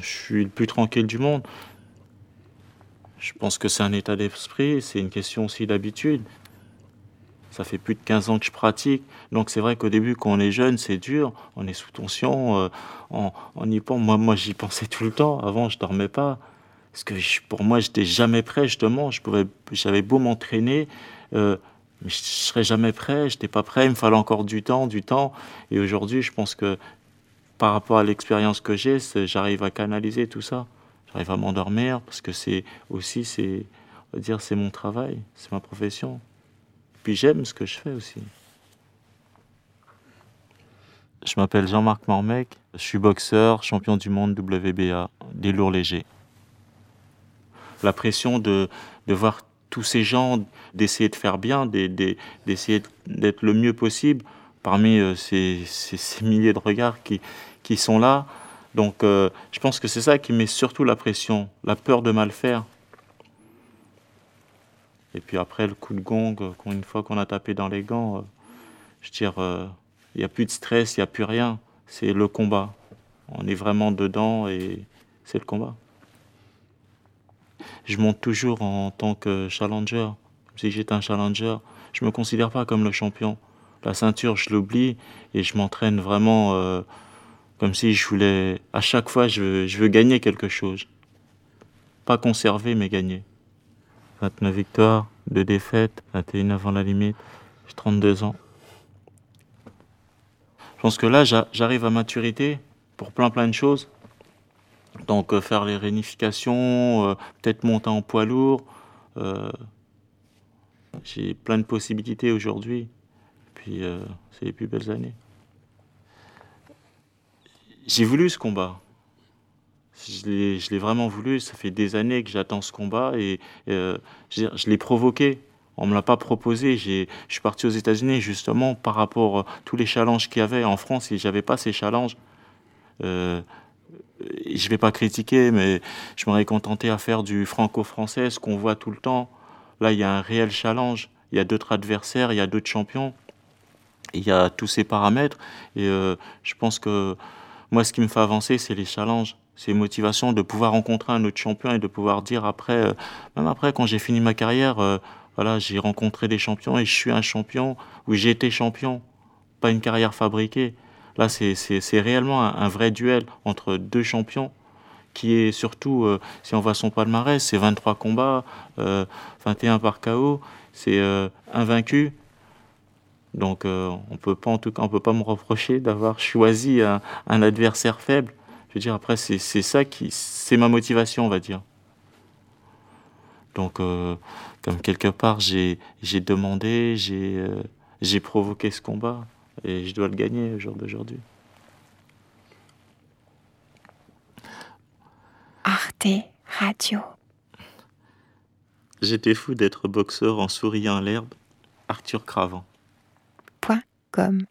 Je suis le plus tranquille du monde. Je pense que c'est un état d'esprit, c'est une question aussi d'habitude. Ça fait plus de 15 ans que je pratique. Donc c'est vrai qu'au début, quand on est jeune, c'est dur. On est sous tension. Euh, on, y pense. Moi, moi j'y pensais tout le temps. Avant, je dormais pas. Parce que pour moi, j'étais jamais prêt, justement. Je pouvais, j'avais beau m'entraîner, euh, mais je serais jamais prêt. J'étais pas prêt. Il me fallait encore du temps, du temps. Et aujourd'hui, je pense que par rapport à l'expérience que j'ai, j'arrive à canaliser tout ça j'arrive à m'endormir parce que c'est aussi, c'est, dire, c'est mon travail, c'est ma profession. Puis j'aime ce que je fais aussi. Je m'appelle Jean-Marc Mormec, je suis boxeur, champion du monde WBA, des lourds légers. La pression de, de voir tous ces gens, d'essayer de faire bien, d'essayer d'être le mieux possible parmi euh, ces, milliers de regards qui, sont là, donc euh, je pense que c'est ça qui met surtout la pression, la peur de mal faire. Et puis après le coup de gong, euh, une fois qu'on a tapé dans les gants, je dire, il n'y a plus de stress, il n'y a plus rien. C'est le combat. On est vraiment dedans et c'est le combat. Je monte toujours en tant que challenger, si j'étais un challenger. Je ne me considère pas comme le champion. La ceinture, je l'oublie et je m'entraîne vraiment comme si je voulais, à chaque fois, je veux, gagner quelque chose. Pas conserver, mais gagner. 29 victoires, 2 défaites, 21 avant la limite. J'ai 32 ans. Je pense que là, j'arrive à maturité pour plein plein de choses. Donc euh, faire les réunifications, euh, peut-être monter en poids lourd. Euh, j'ai plein de possibilités aujourd'hui. Puis c'est les plus belles années. J'ai voulu ce combat. Je l'ai vraiment voulu. Ça fait des années que j'attends ce combat et euh, je, l'ai provoqué. On me l'a pas proposé. Je suis parti aux États-Unis justement par rapport à tous les challenges qu'il y avait en France et j'avais pas ces challenges. Euh, je vais pas critiquer, mais je m'aurais contenté à faire du franco-français, ce qu'on voit tout le temps. Là, il y a un réel challenge. Il y a d'autres adversaires, il y a d'autres champions. Il y a tous ces paramètres. Et euh, je pense que moi, ce qui me fait avancer, c'est les challenges, les motivations de pouvoir rencontrer un autre champion et de pouvoir dire après, euh, même après, quand j'ai fini ma carrière, euh, voilà, j'ai rencontré des champions et je suis un champion ou j'ai été champion, pas une carrière fabriquée. Là, c'est réellement un, vrai duel entre deux champions qui est surtout, si on voit son palmarès, c'est 23 combats, 21 par KO, c'est invaincu, donc euh, on peut pas en tout cas on peut pas me reprocher d'avoir choisi un, adversaire faible. Je veux dire après c'est ça qui c'est ma motivation on va dire. Donc euh, comme quelque part j'ai demandé j'ai euh, j'ai provoqué ce combat et je dois le gagner au jour d'aujourd'hui. Arte Radio. J'étais fou d'être boxeur en souriant à l'herbe. Arthur Cravant comme